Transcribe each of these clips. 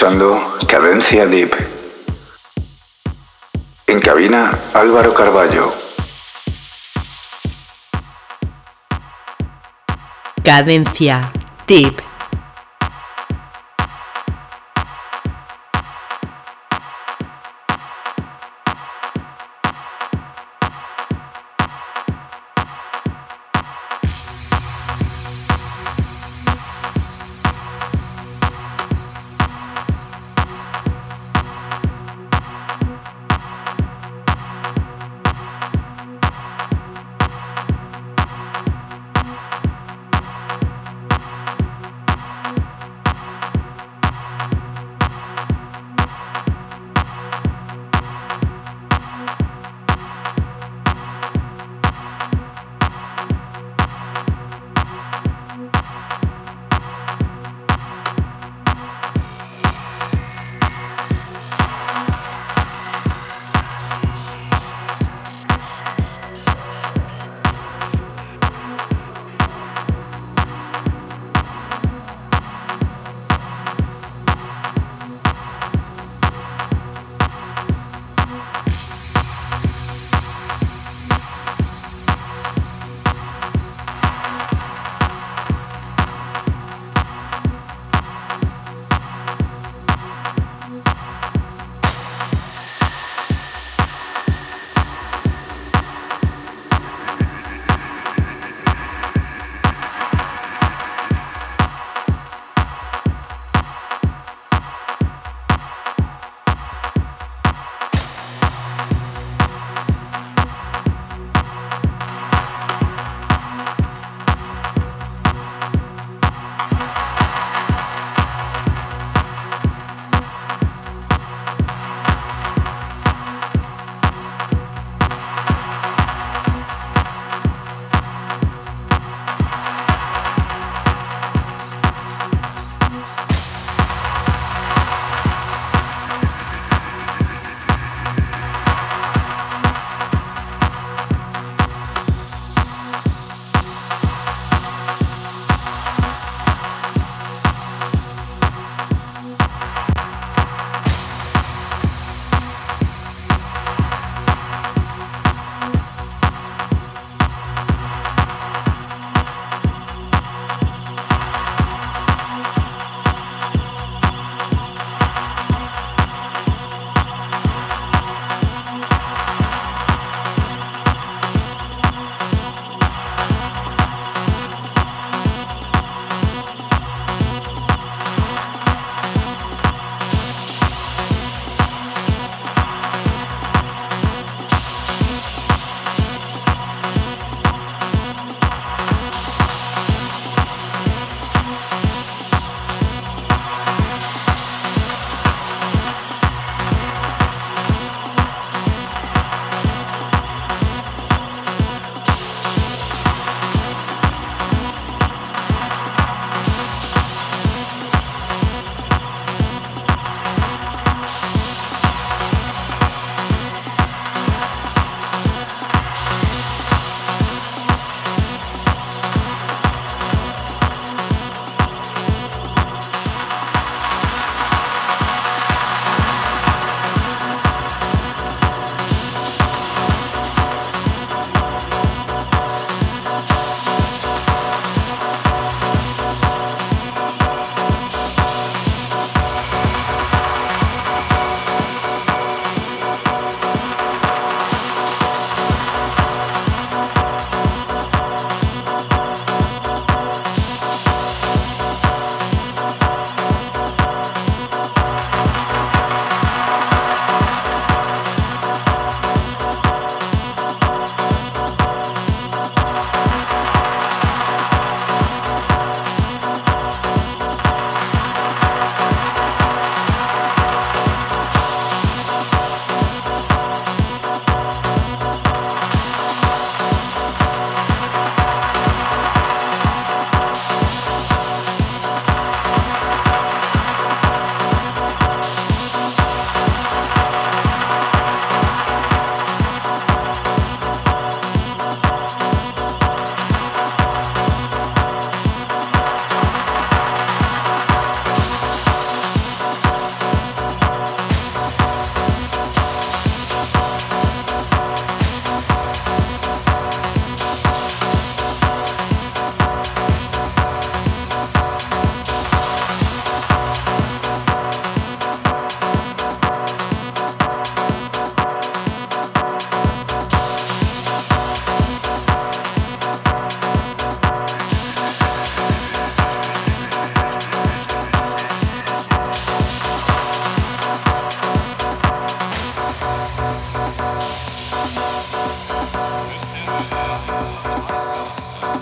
escuchando Cadencia Deep. En cabina Álvaro Carballo. Cadencia Deep.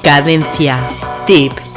Cadencia. Tip.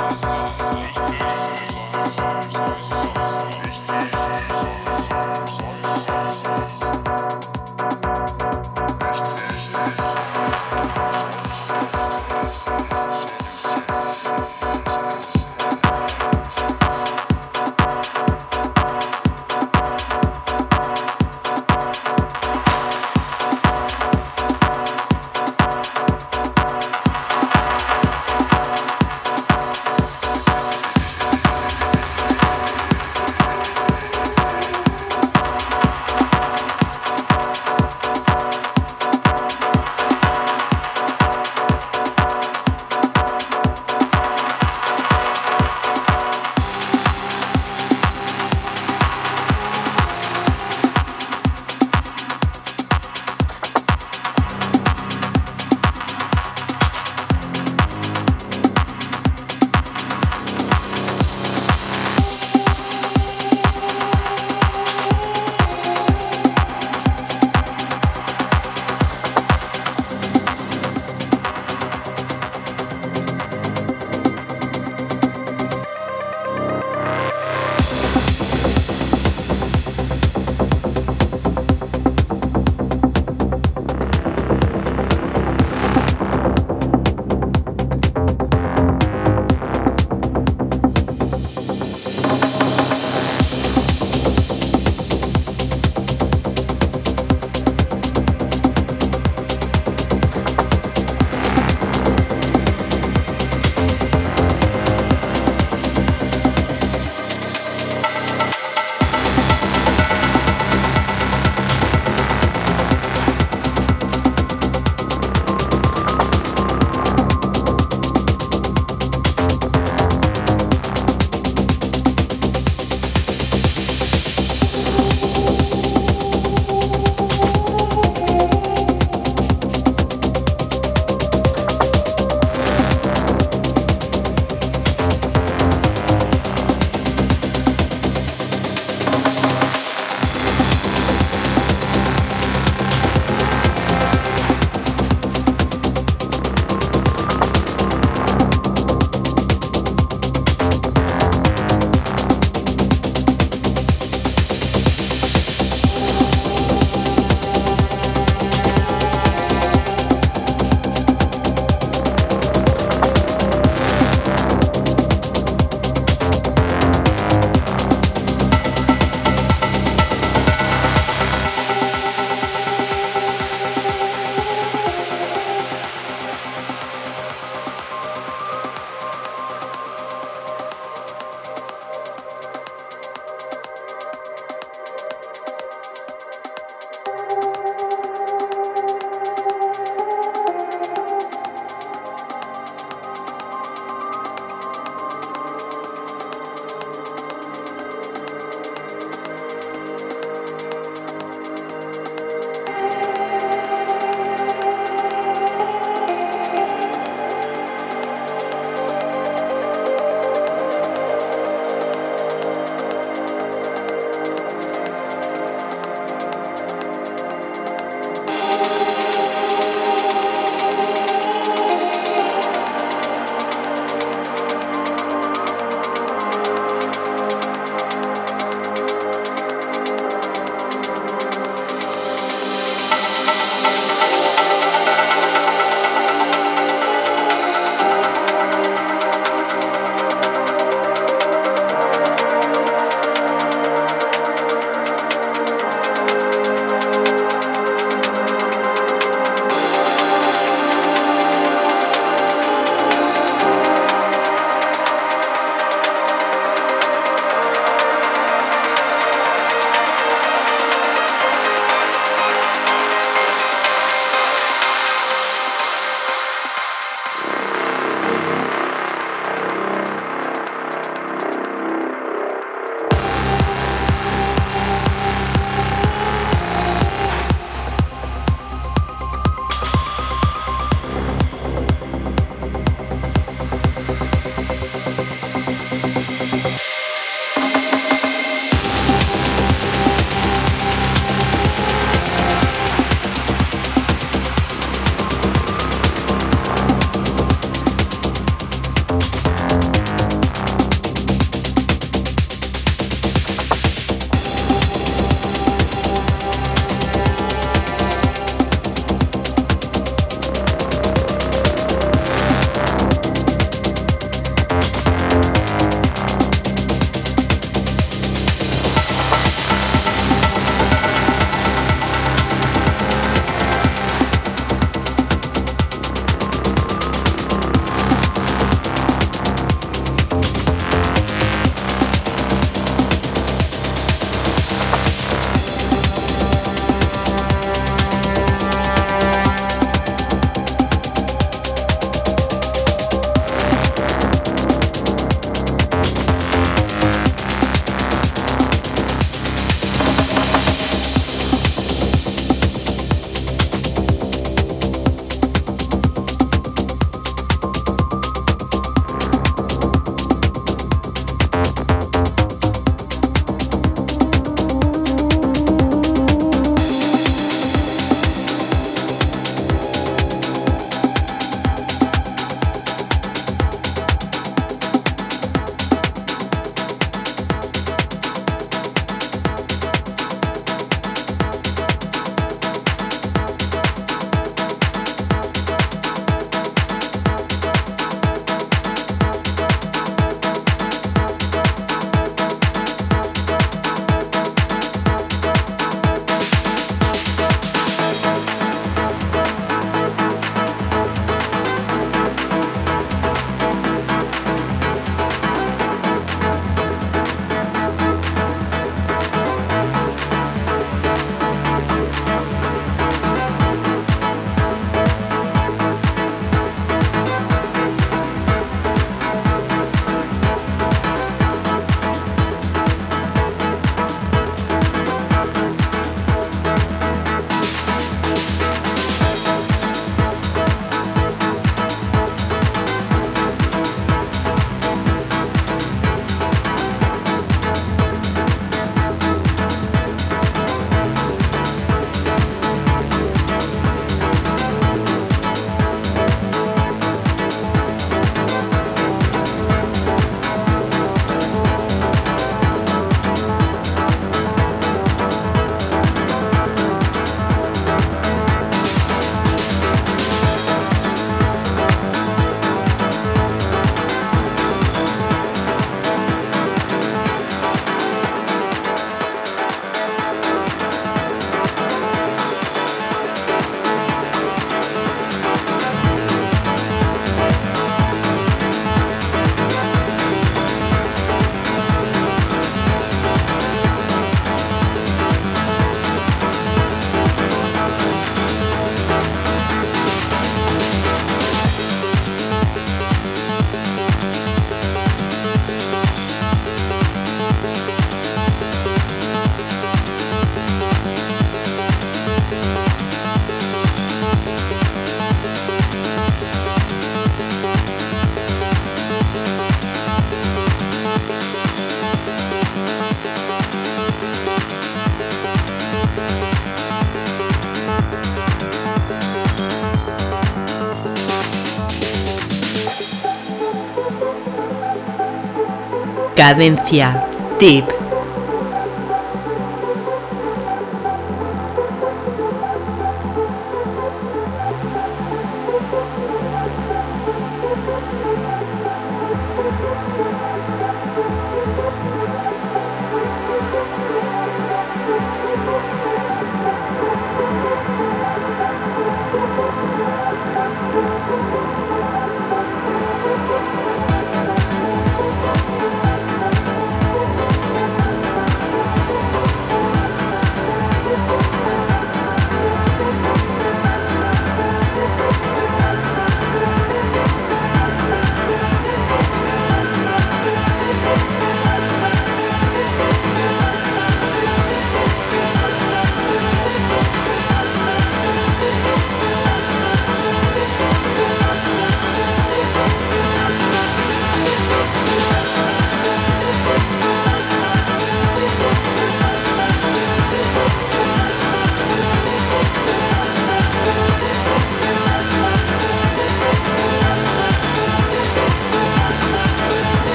Cadencia. Tip.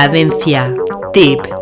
Cadencia. Tip.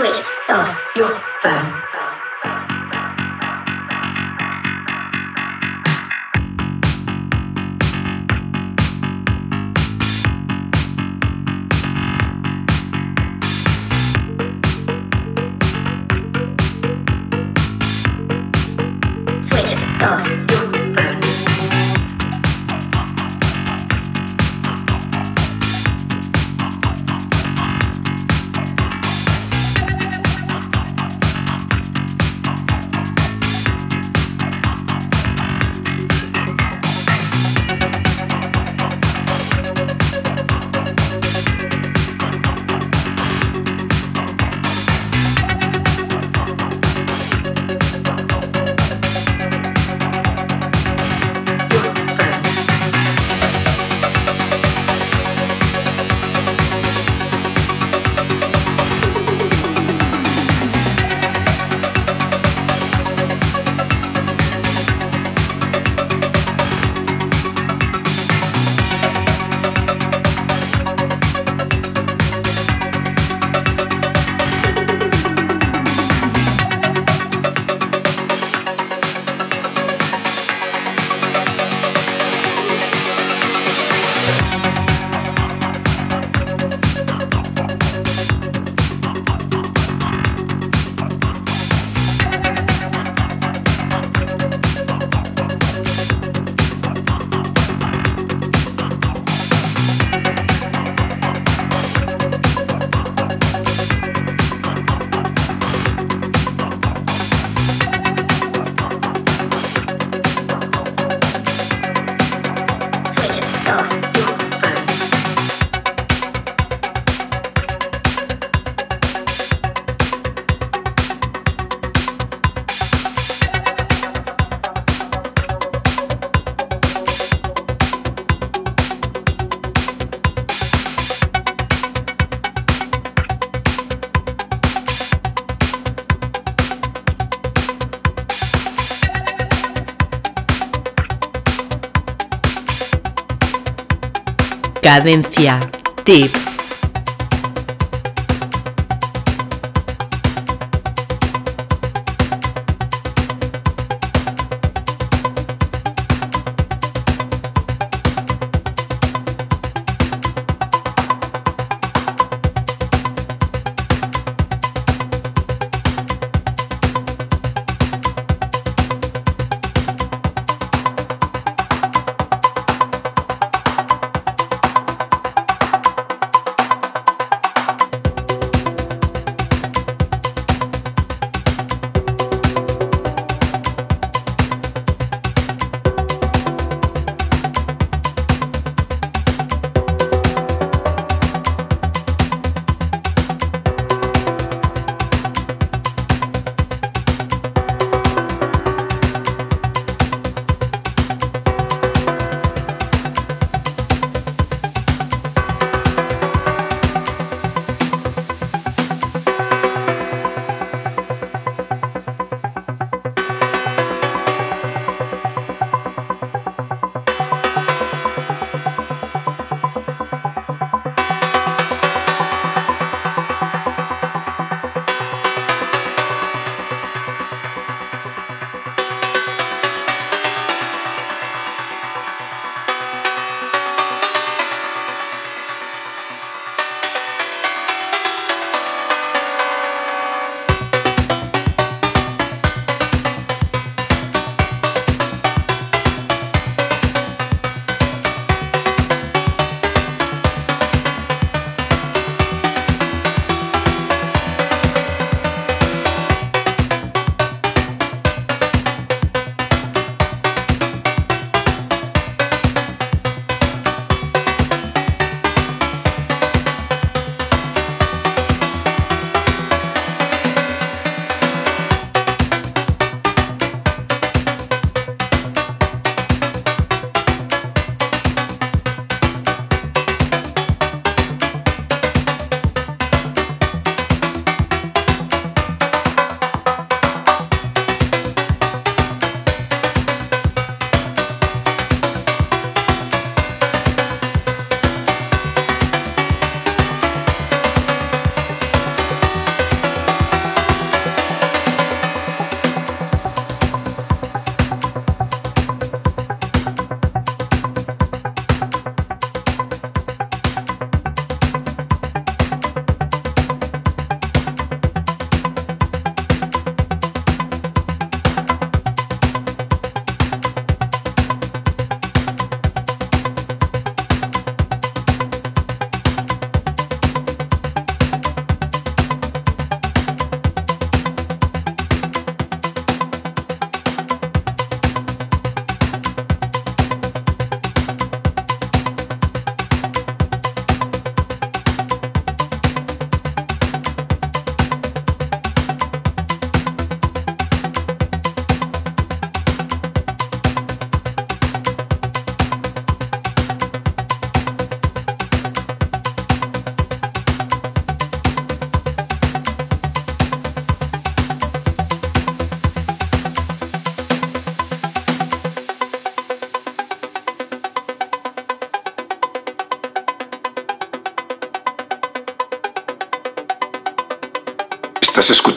Switch off your phone. Cadencia. Tip.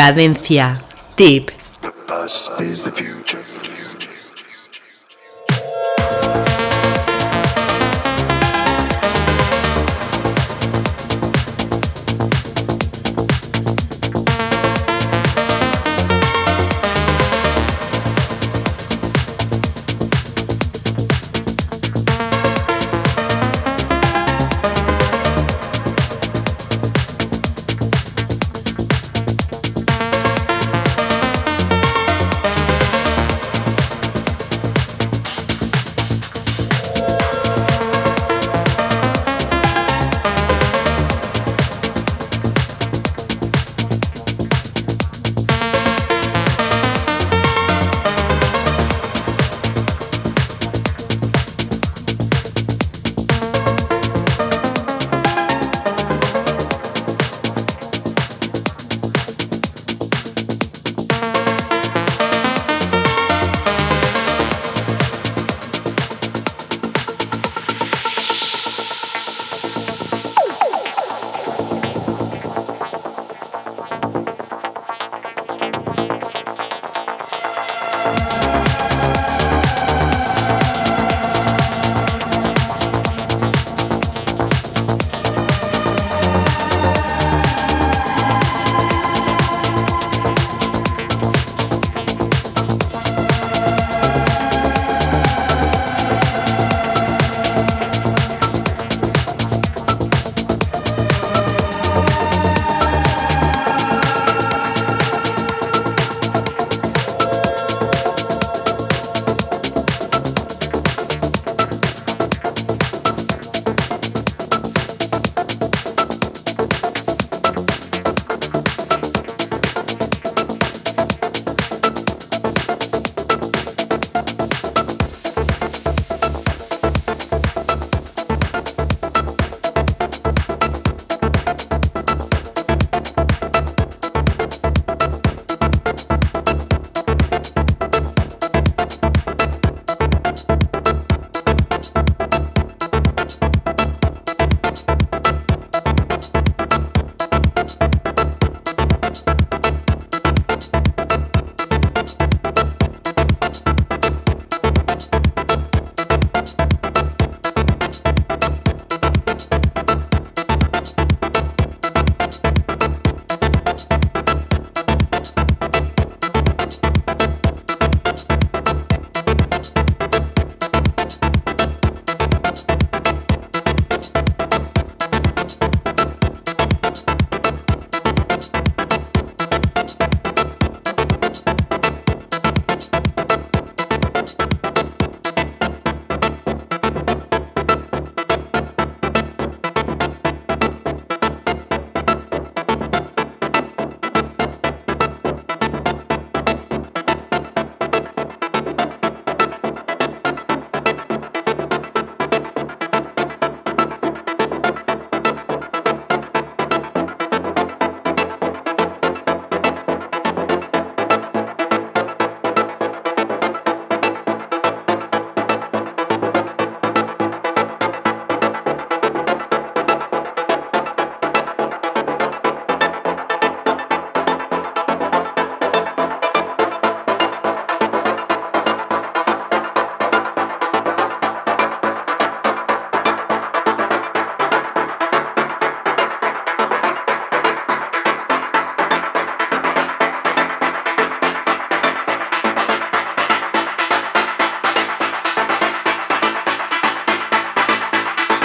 Cadencia. Tip.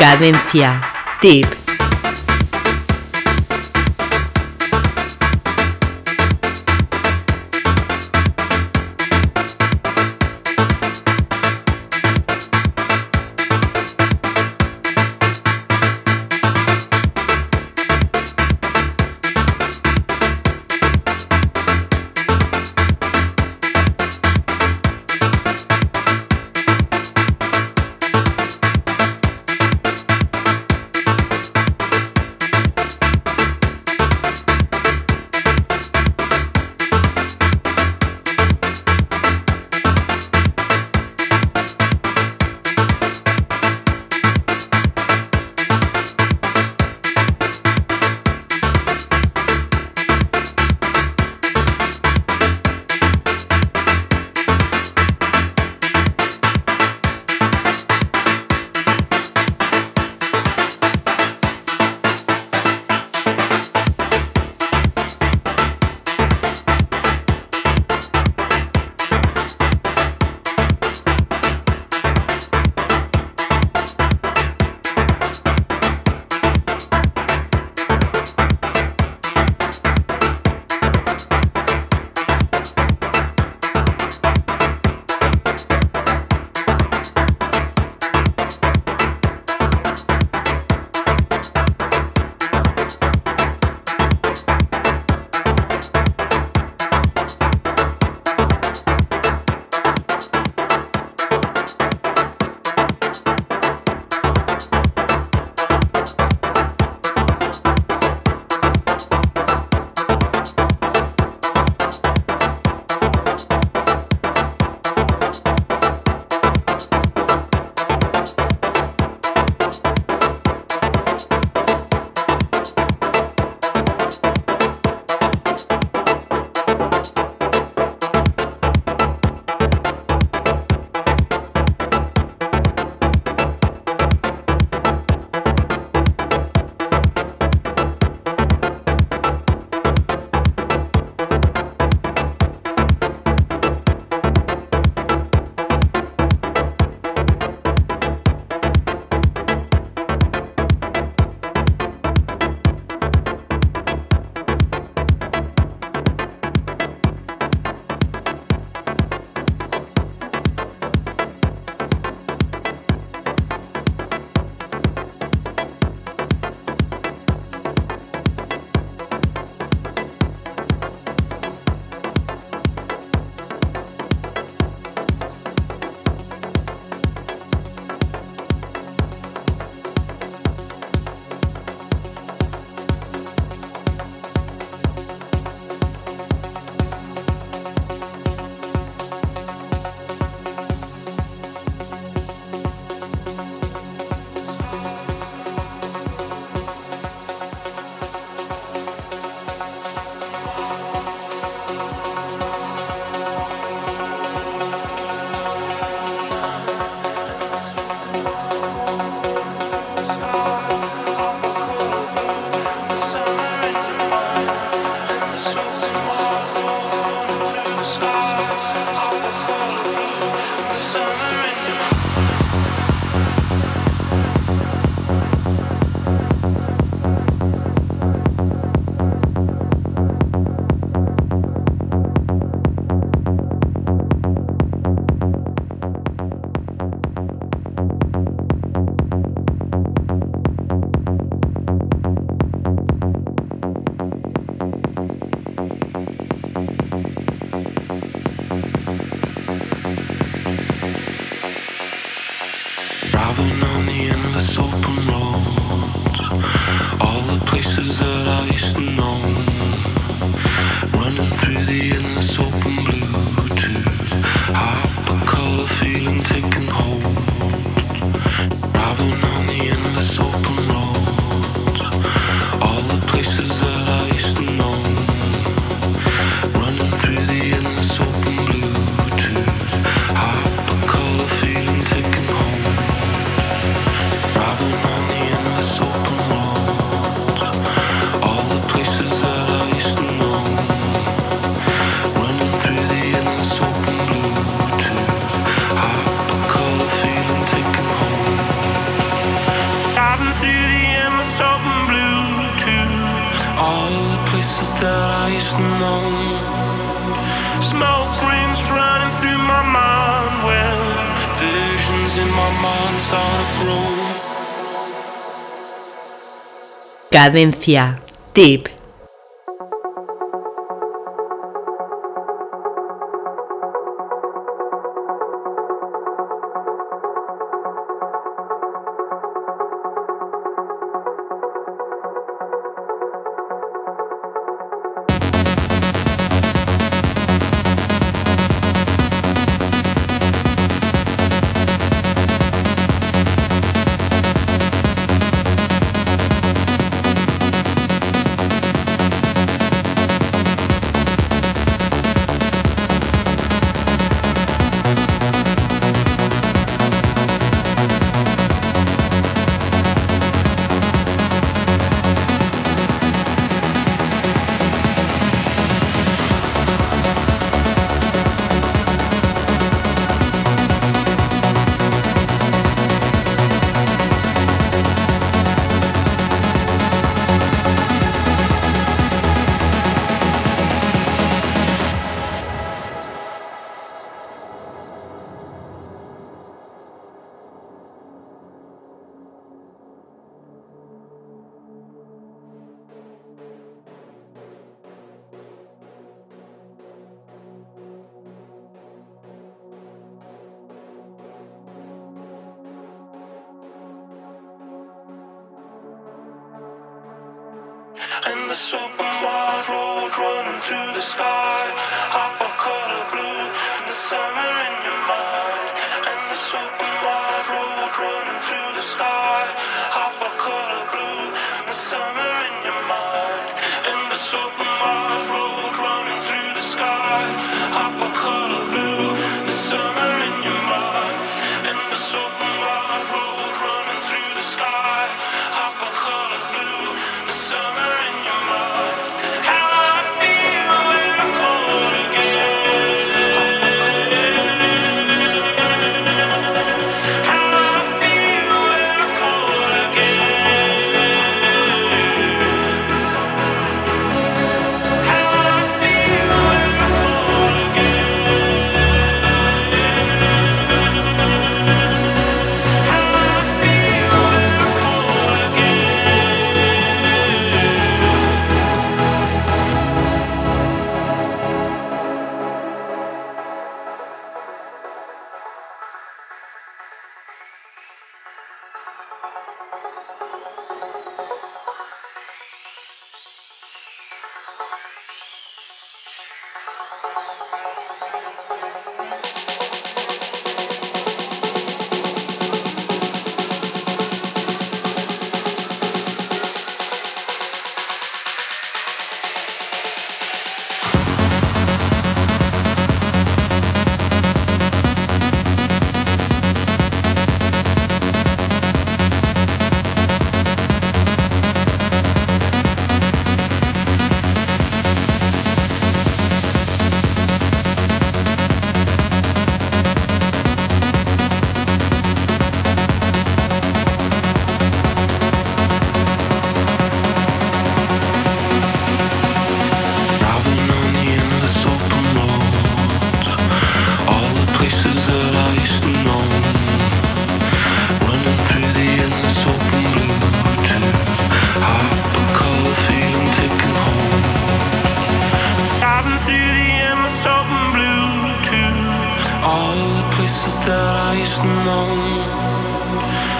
Cadencia. Tip. Cadencia. Tip.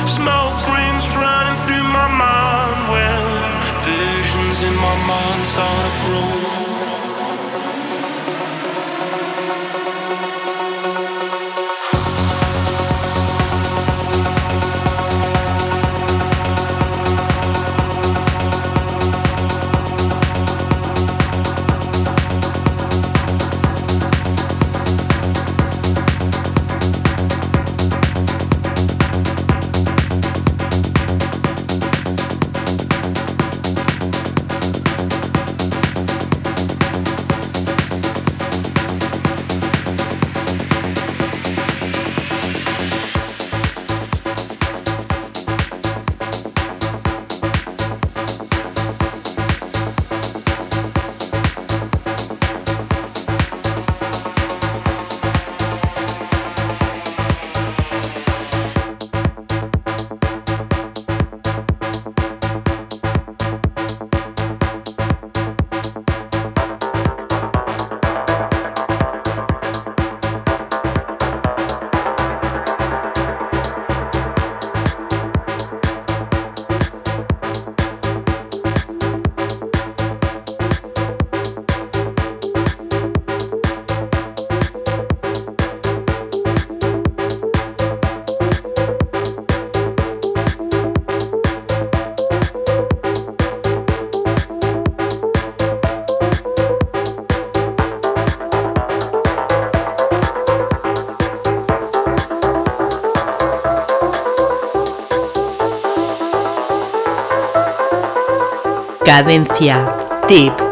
Smoke rings running through my mind when visions in my mind start to grow. Cadencia. Tip.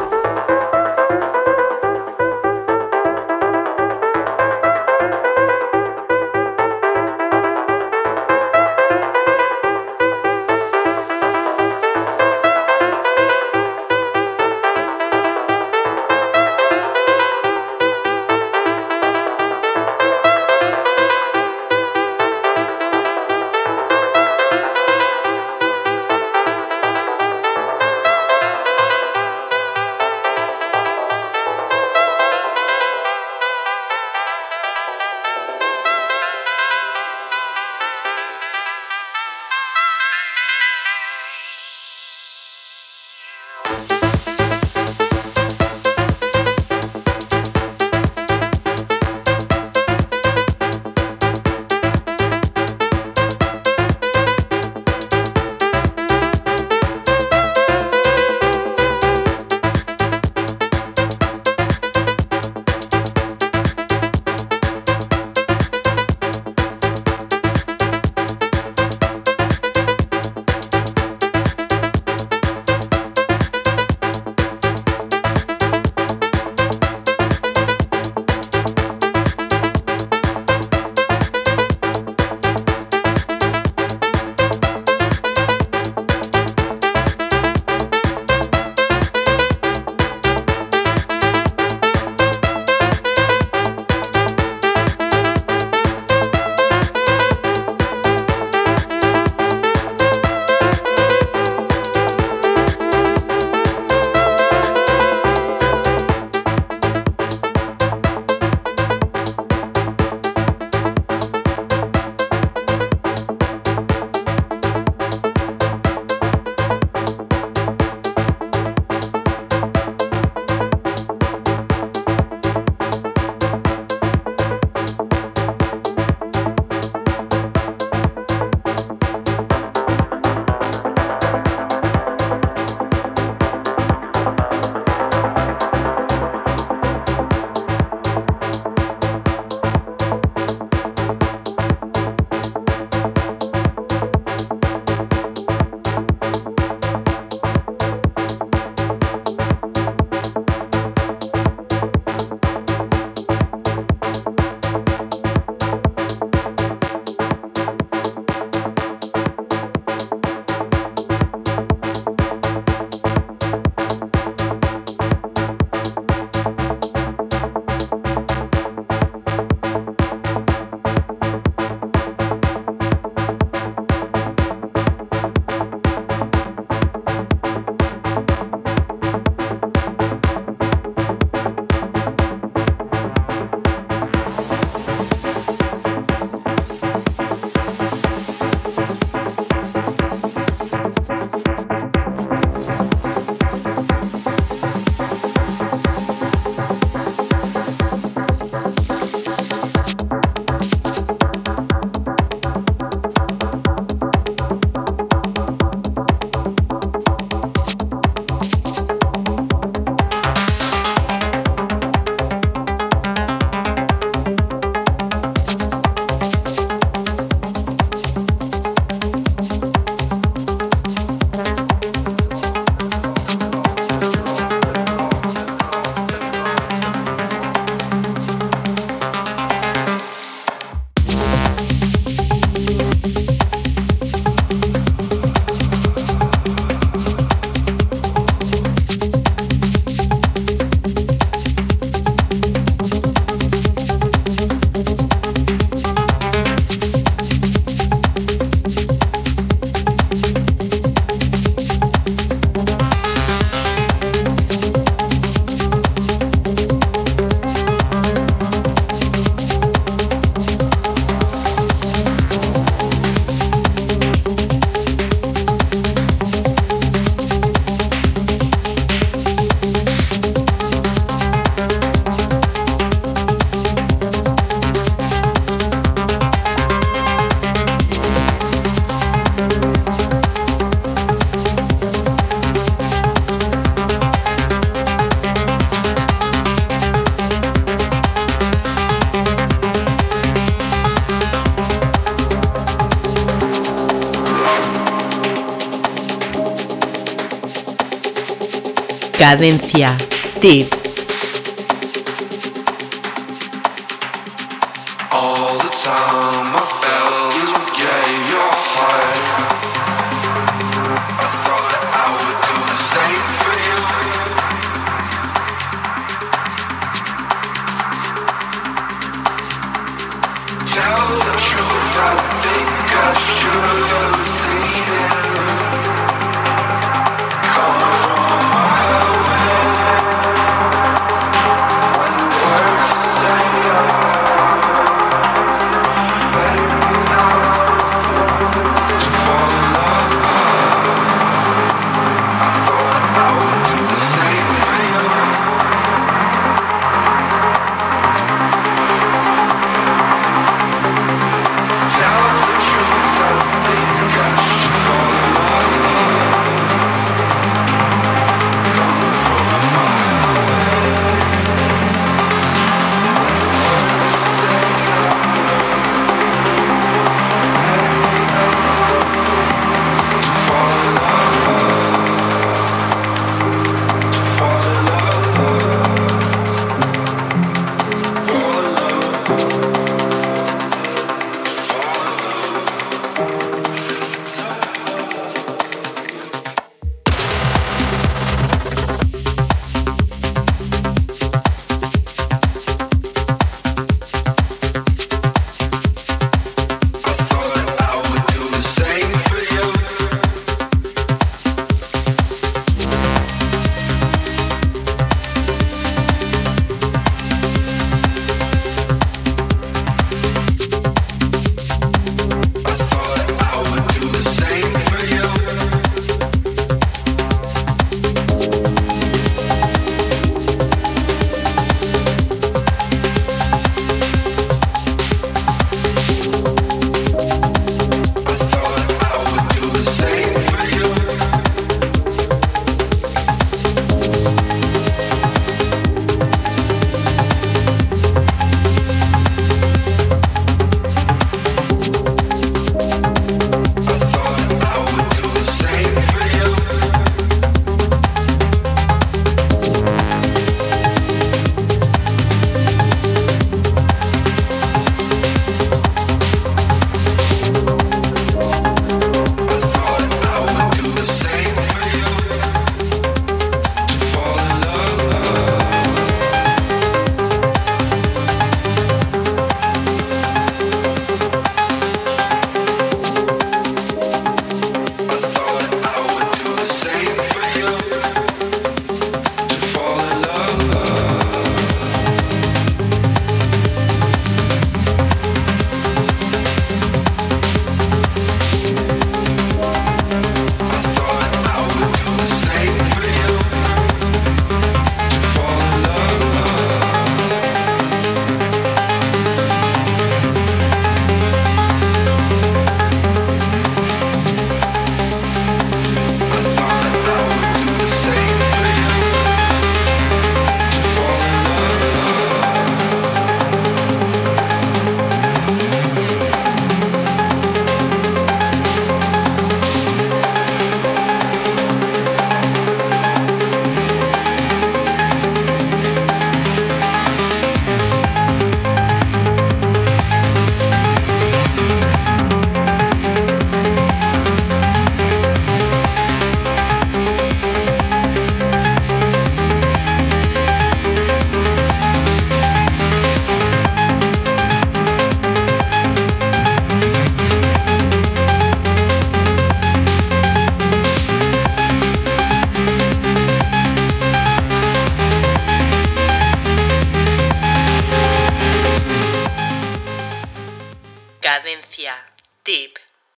Cadencia. Tip.